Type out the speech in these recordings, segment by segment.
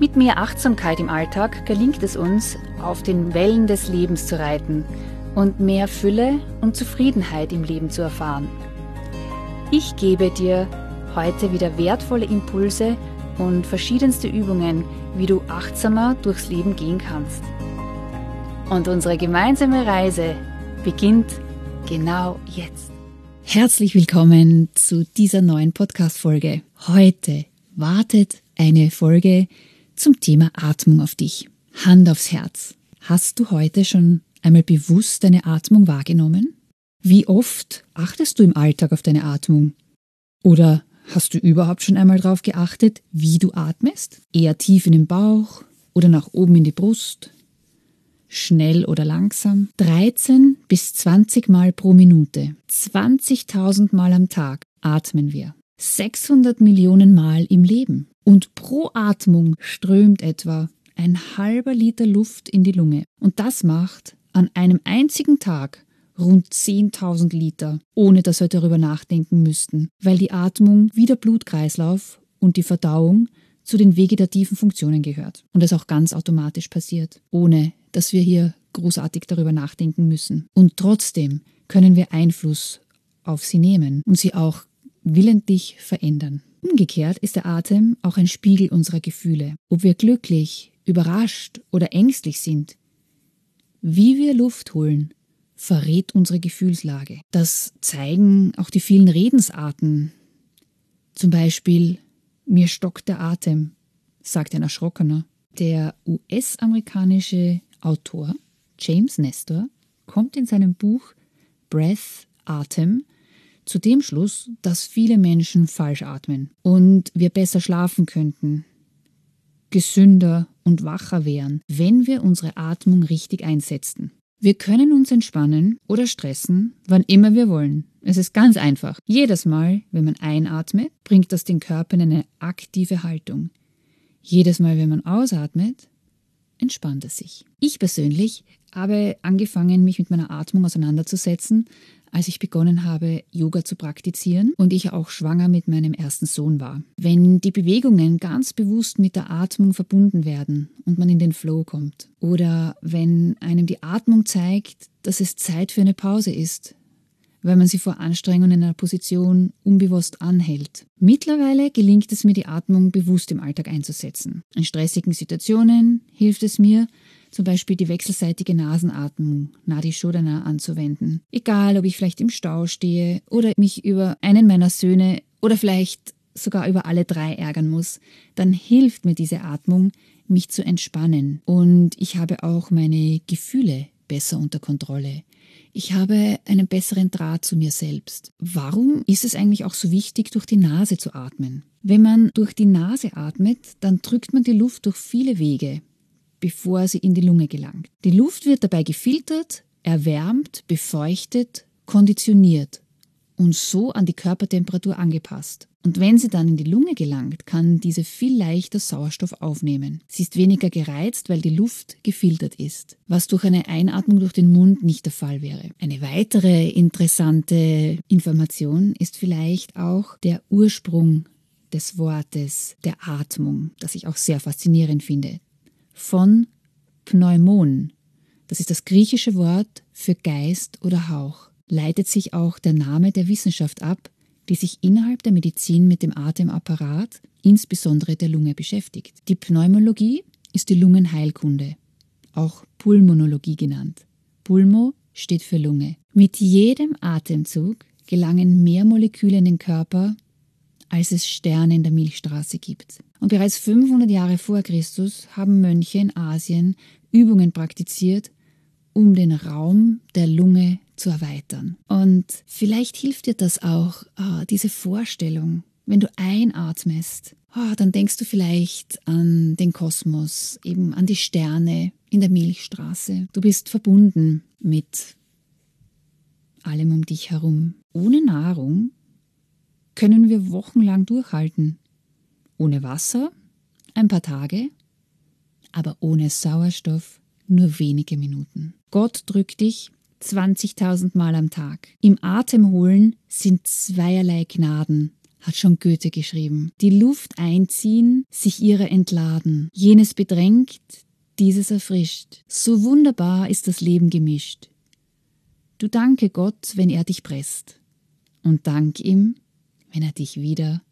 Mit mehr Achtsamkeit im Alltag gelingt es uns, auf den Wellen des Lebens zu reiten und mehr Fülle und Zufriedenheit im Leben zu erfahren. Ich gebe dir heute wieder wertvolle Impulse und verschiedenste Übungen, wie du achtsamer durchs Leben gehen kannst. Und unsere gemeinsame Reise beginnt genau jetzt. Herzlich willkommen zu dieser neuen Podcast-Folge. Heute wartet eine Folge zum Thema Atmung auf dich. Hand aufs Herz. Hast du heute schon einmal bewusst deine Atmung wahrgenommen? Wie oft achtest du im Alltag auf deine Atmung? Oder hast du überhaupt schon einmal darauf geachtet, wie du atmest? Eher tief in den Bauch oder nach oben in die Brust? Schnell oder langsam? 13 bis 20 Mal pro Minute, 20.000 Mal am Tag atmen wir. 600 Millionen Mal im Leben. Und pro Atmung strömt etwa ein halber Liter Luft in die Lunge. Und das macht an einem einzigen Tag rund 10.000 Liter, ohne dass wir darüber nachdenken müssten, weil die Atmung wie der Blutkreislauf und die Verdauung zu den vegetativen Funktionen gehört und das auch ganz automatisch passiert, ohne dass wir hier großartig darüber nachdenken müssen. Und trotzdem können wir Einfluss auf sie nehmen und sie auch willentlich verändern. Umgekehrt ist der Atem auch ein Spiegel unserer Gefühle. Ob wir glücklich, überrascht oder ängstlich sind, wie wir Luft holen, verrät unsere Gefühlslage. Das zeigen auch die vielen Redensarten. Zum Beispiel, mir stockt der Atem, sagt ein Erschrockener. Der US-amerikanische Autor James Nestor kommt in seinem Buch Breath, Atem zu dem Schluss, dass viele Menschen falsch atmen und wir besser schlafen könnten, gesünder und wacher wären, wenn wir unsere Atmung richtig einsetzten. Wir können uns entspannen oder stressen, wann immer wir wollen. Es ist ganz einfach. Jedes Mal, wenn man einatmet, bringt das den Körper in eine aktive Haltung. Jedes Mal, wenn man ausatmet, entspannt es sich. Ich persönlich habe angefangen, mich mit meiner Atmung auseinanderzusetzen, als ich begonnen habe, Yoga zu praktizieren und ich auch schwanger mit meinem ersten Sohn war. Wenn die Bewegungen ganz bewusst mit der Atmung verbunden werden und man in den Flow kommt oder wenn einem die Atmung zeigt, dass es Zeit für eine Pause ist, weil man sie vor Anstrengung in einer Position unbewusst anhält. Mittlerweile gelingt es mir, die Atmung bewusst im Alltag einzusetzen. In stressigen Situationen hilft es mir, zum Beispiel die wechselseitige Nasenatmung, Nadi Shodhana, anzuwenden. Egal, ob ich vielleicht im Stau stehe oder mich über einen meiner Söhne oder vielleicht sogar über alle drei ärgern muss, dann hilft mir diese Atmung, mich zu entspannen. Und ich habe auch meine Gefühle besser unter Kontrolle. Ich habe einen besseren Draht zu mir selbst. Warum ist es eigentlich auch so wichtig, durch die Nase zu atmen? Wenn man durch die Nase atmet, dann drückt man die Luft durch viele Wege bevor sie in die Lunge gelangt. Die Luft wird dabei gefiltert, erwärmt, befeuchtet, konditioniert und so an die Körpertemperatur angepasst. Und wenn sie dann in die Lunge gelangt, kann diese viel leichter Sauerstoff aufnehmen. Sie ist weniger gereizt, weil die Luft gefiltert ist, was durch eine Einatmung durch den Mund nicht der Fall wäre. Eine weitere interessante Information ist vielleicht auch der Ursprung des Wortes der Atmung, das ich auch sehr faszinierend finde von Pneumon. Das ist das griechische Wort für Geist oder Hauch. Leitet sich auch der Name der Wissenschaft ab, die sich innerhalb der Medizin mit dem Atemapparat, insbesondere der Lunge, beschäftigt. Die Pneumologie ist die Lungenheilkunde, auch Pulmonologie genannt. Pulmo steht für Lunge. Mit jedem Atemzug gelangen mehr Moleküle in den Körper, als es Sterne in der Milchstraße gibt. Und bereits 500 Jahre vor Christus haben Mönche in Asien Übungen praktiziert, um den Raum der Lunge zu erweitern. Und vielleicht hilft dir das auch, oh, diese Vorstellung, wenn du einatmest, oh, dann denkst du vielleicht an den Kosmos, eben an die Sterne in der Milchstraße. Du bist verbunden mit allem um dich herum. Ohne Nahrung können wir wochenlang durchhalten. Ohne Wasser ein paar Tage, aber ohne Sauerstoff nur wenige Minuten. Gott drückt dich 20.000 Mal am Tag. Im Atem holen sind zweierlei Gnaden, hat schon Goethe geschrieben. Die Luft einziehen, sich ihrer entladen. Jenes bedrängt, dieses erfrischt. So wunderbar ist das Leben gemischt. Du danke Gott, wenn er dich presst. Und dank ihm, wenn er dich wieder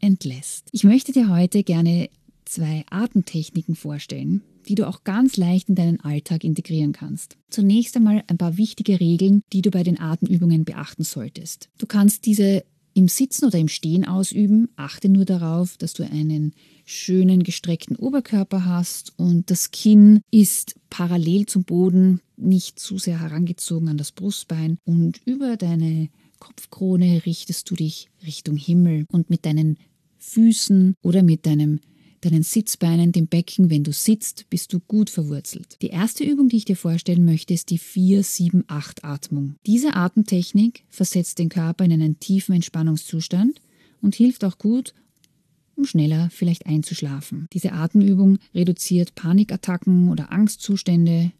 entlässt. Ich möchte dir heute gerne zwei Atemtechniken vorstellen, die du auch ganz leicht in deinen Alltag integrieren kannst. Zunächst einmal ein paar wichtige Regeln, die du bei den Atemübungen beachten solltest. Du kannst diese im Sitzen oder im Stehen ausüben. Achte nur darauf, dass du einen schönen gestreckten Oberkörper hast und das Kinn ist parallel zum Boden, nicht zu sehr herangezogen an das Brustbein und über deine Kopfkrone richtest du dich Richtung Himmel und mit deinen Füßen oder mit deinem deinen Sitzbeinen, dem Becken, wenn du sitzt, bist du gut verwurzelt. Die erste Übung, die ich dir vorstellen möchte, ist die 4-7-8-Atmung. Diese Atemtechnik versetzt den Körper in einen tiefen Entspannungszustand und hilft auch gut, um schneller vielleicht einzuschlafen. Diese Atemübung reduziert Panikattacken oder Angstzustände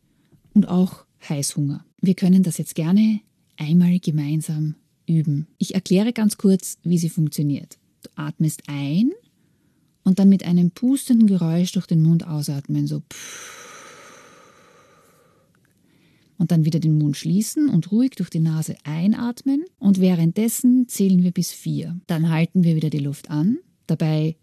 und auch Heißhunger. Wir können das jetzt gerne einmal gemeinsam üben. Ich erkläre ganz kurz, wie sie funktioniert. Du atmest ein und dann mit einem pustenden Geräusch durch den Mund ausatmen, so und dann wieder den Mund schließen und ruhig durch die Nase einatmen und währenddessen zählen wir bis vier. Dann halten wir wieder die Luft an. Dabei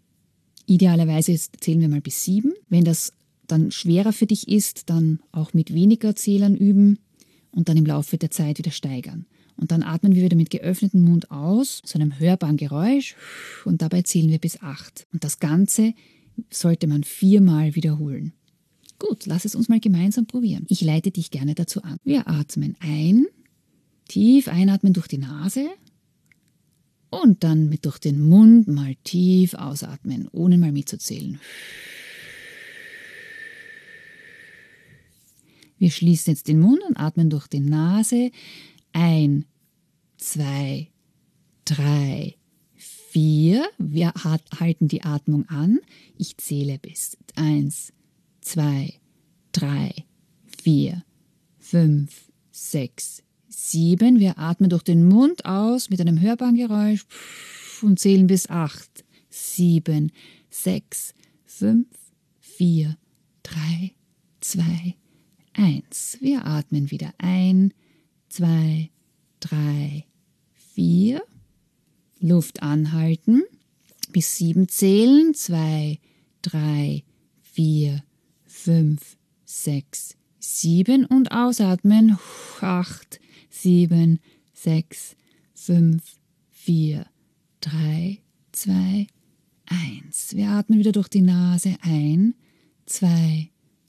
idealerweise zählen wir mal bis sieben. Wenn das dann schwerer für dich ist, dann auch mit weniger Zählern üben und dann im Laufe der Zeit wieder steigern. Und dann atmen wir wieder mit geöffnetem Mund aus, zu einem hörbaren Geräusch, und dabei zählen wir bis acht. Und das Ganze sollte man viermal wiederholen. Gut, lass es uns mal gemeinsam probieren. Ich leite dich gerne dazu an. Wir atmen ein, tief einatmen durch die Nase und dann mit durch den Mund mal tief ausatmen, ohne mal mitzuzählen. Wir schließen jetzt den Mund und atmen durch die Nase ein, zwei, drei, vier. Wir halten die Atmung an. Ich zähle bis eins, zwei, drei, vier, fünf, sechs, sieben. Wir atmen durch den Mund aus mit einem hörbaren Geräusch und zählen bis acht, sieben, sechs, fünf, vier, drei, zwei, eins. Wir atmen wieder ein zwei, drei, vier. Luft anhalten. Bis sieben zählen. Zwei, drei, vier, fünf, sechs, sieben. Und ausatmen. Acht, sieben, sechs, fünf, vier, drei, zwei, eins. Wir atmen wieder durch die Nase ein. Zwei,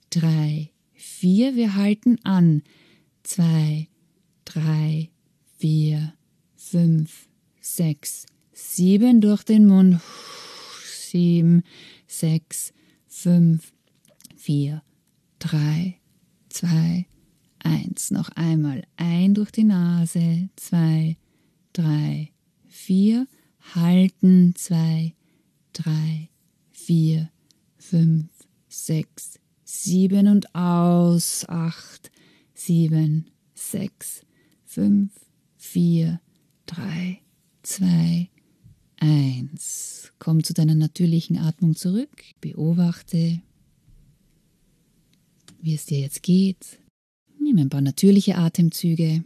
drei, vier. Wir halten an. Zwei, drei, vier, fünf, sechs, sieben durch den Mund. Sieben, sechs, fünf, vier, drei, zwei, eins. Noch einmal ein durch die Nase. Zwei, drei, vier. Halten. Zwei, drei, vier, fünf, sechs, sieben und aus. Acht, sieben, sechs, fünf, vier, drei, zwei, eins. Komm zu deiner natürlichen Atmung zurück. Beobachte, wie es dir jetzt geht. Nimm ein paar natürliche Atemzüge.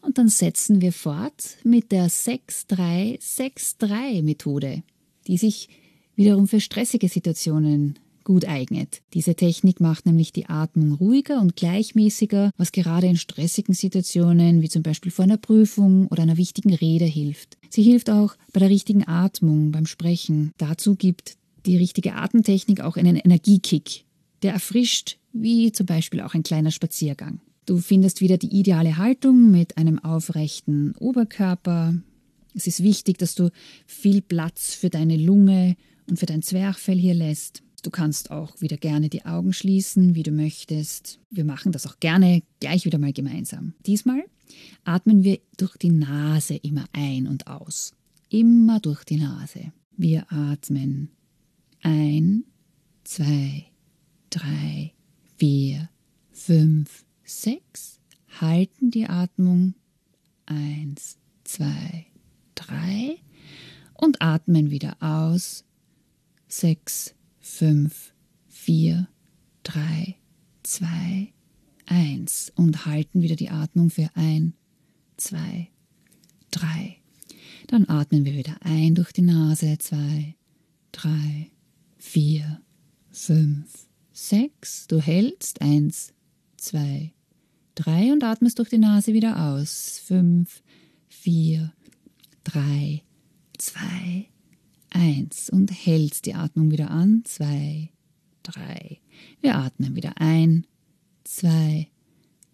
Und dann setzen wir fort mit der 6-3-6-3-Methode, die sich wiederum für stressige Situationen gut eignet. Diese Technik macht nämlich die Atmung ruhiger und gleichmäßiger, was gerade in stressigen Situationen wie zum Beispiel vor einer Prüfung oder einer wichtigen Rede hilft. Sie hilft auch bei der richtigen Atmung, beim Sprechen. Dazu gibt die richtige Atemtechnik auch einen Energiekick, der erfrischt, wie zum Beispiel auch ein kleiner Spaziergang. Du findest wieder die ideale Haltung mit einem aufrechten Oberkörper. Es ist wichtig, dass du viel Platz für deine Lunge und für dein Zwerchfell hier lässt. Du kannst auch wieder gerne die Augen schließen, wie du möchtest. Wir machen das auch gerne gleich wieder mal gemeinsam. Diesmal atmen wir durch die Nase immer ein und aus. Immer durch die Nase. Wir atmen ein, zwei, drei, vier, fünf, sechs. Halten die Atmung. Eins, zwei, drei. Und atmen wieder aus. Sechs, fünf, vier, drei, zwei, eins und halten wieder die Atmung für ein, zwei, drei. Dann atmen wir wieder ein durch die Nase, zwei, drei, vier, fünf, sechs. Du hältst eins, zwei, drei und atmest durch die Nase wieder aus. Fünf, vier, drei, zwei, Eins und hältst die Atmung wieder an. Zwei, drei. Wir atmen wieder ein. Zwei,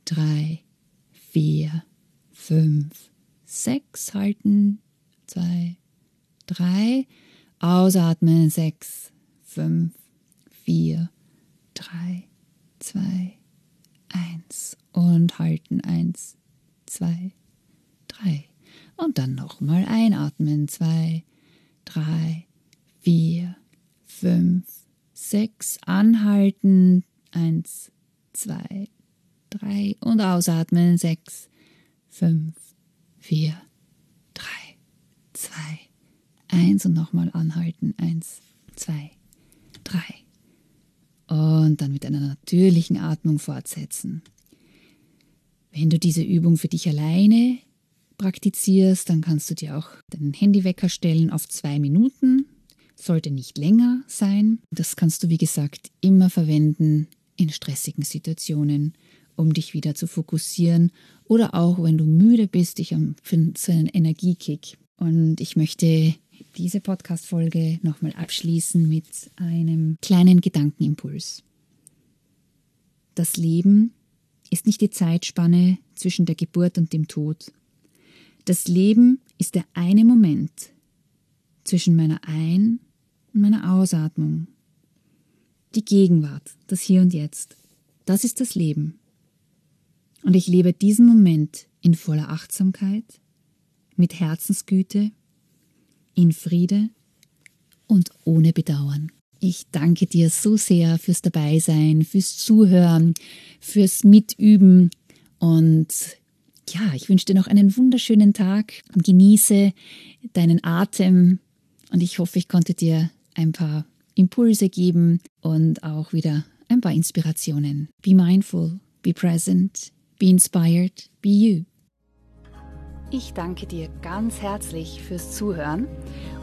drei, vier, fünf, sechs. Halten. Zwei, drei. Ausatmen. Sechs, fünf, vier, drei, zwei, eins. Und halten. Eins, zwei, drei. Und dann nochmal einatmen. Zwei, drei, vier, fünf, sechs, anhalten, eins, zwei, drei und ausatmen, sechs, fünf, vier, drei, zwei, eins und nochmal anhalten, eins, zwei, drei. Und dann mit einer natürlichen Atmung fortsetzen. Wenn du diese Übung für dich alleine praktizierst, dann kannst du dir auch deinen Handywecker stellen auf zwei Minuten. Sollte nicht länger sein. Das kannst du, wie gesagt, immer verwenden in stressigen Situationen, um dich wieder zu fokussieren oder auch, wenn du müde bist, dich für so einen Energiekick. Und ich möchte diese Podcast-Folge nochmal abschließen mit einem kleinen Gedankenimpuls. Das Leben ist nicht die Zeitspanne zwischen der Geburt und dem Tod, das Leben ist der eine Moment zwischen meiner Ein- und meiner Ausatmung. Die Gegenwart, das Hier und Jetzt, das ist das Leben. Und ich lebe diesen Moment in voller Achtsamkeit, mit Herzensgüte, in Friede und ohne Bedauern. Ich danke dir so sehr fürs Dabeisein, fürs Zuhören, fürs Mitüben und ja, ich wünsche dir noch einen wunderschönen Tag und genieße deinen Atem. Und ich hoffe, ich konnte dir ein paar Impulse geben und auch wieder ein paar Inspirationen. Be mindful, be present, be inspired, be you. Ich danke dir ganz herzlich fürs Zuhören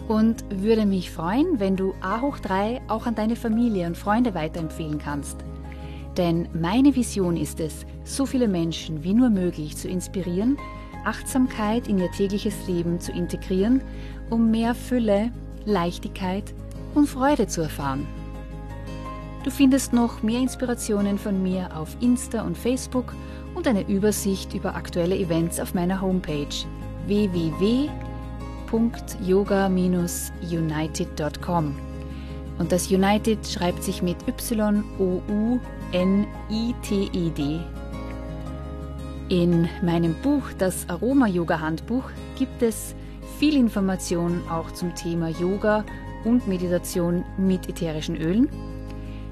und würde mich freuen, wenn du A hoch 3 auch an deine Familie und Freunde weiterempfehlen kannst. Denn meine Vision ist es, so viele Menschen wie nur möglich zu inspirieren, Achtsamkeit in ihr tägliches Leben zu integrieren, um mehr Fülle, Leichtigkeit und Freude zu erfahren. Du findest noch mehr Inspirationen von mir auf Insta und Facebook und eine Übersicht über aktuelle Events auf meiner Homepage www.yoga-united.com. Und das United schreibt sich mit Y-O-U N-I-T-E-D. In meinem Buch, das Aroma-Yoga-Handbuch, gibt es viel Information auch zum Thema Yoga und Meditation mit ätherischen Ölen.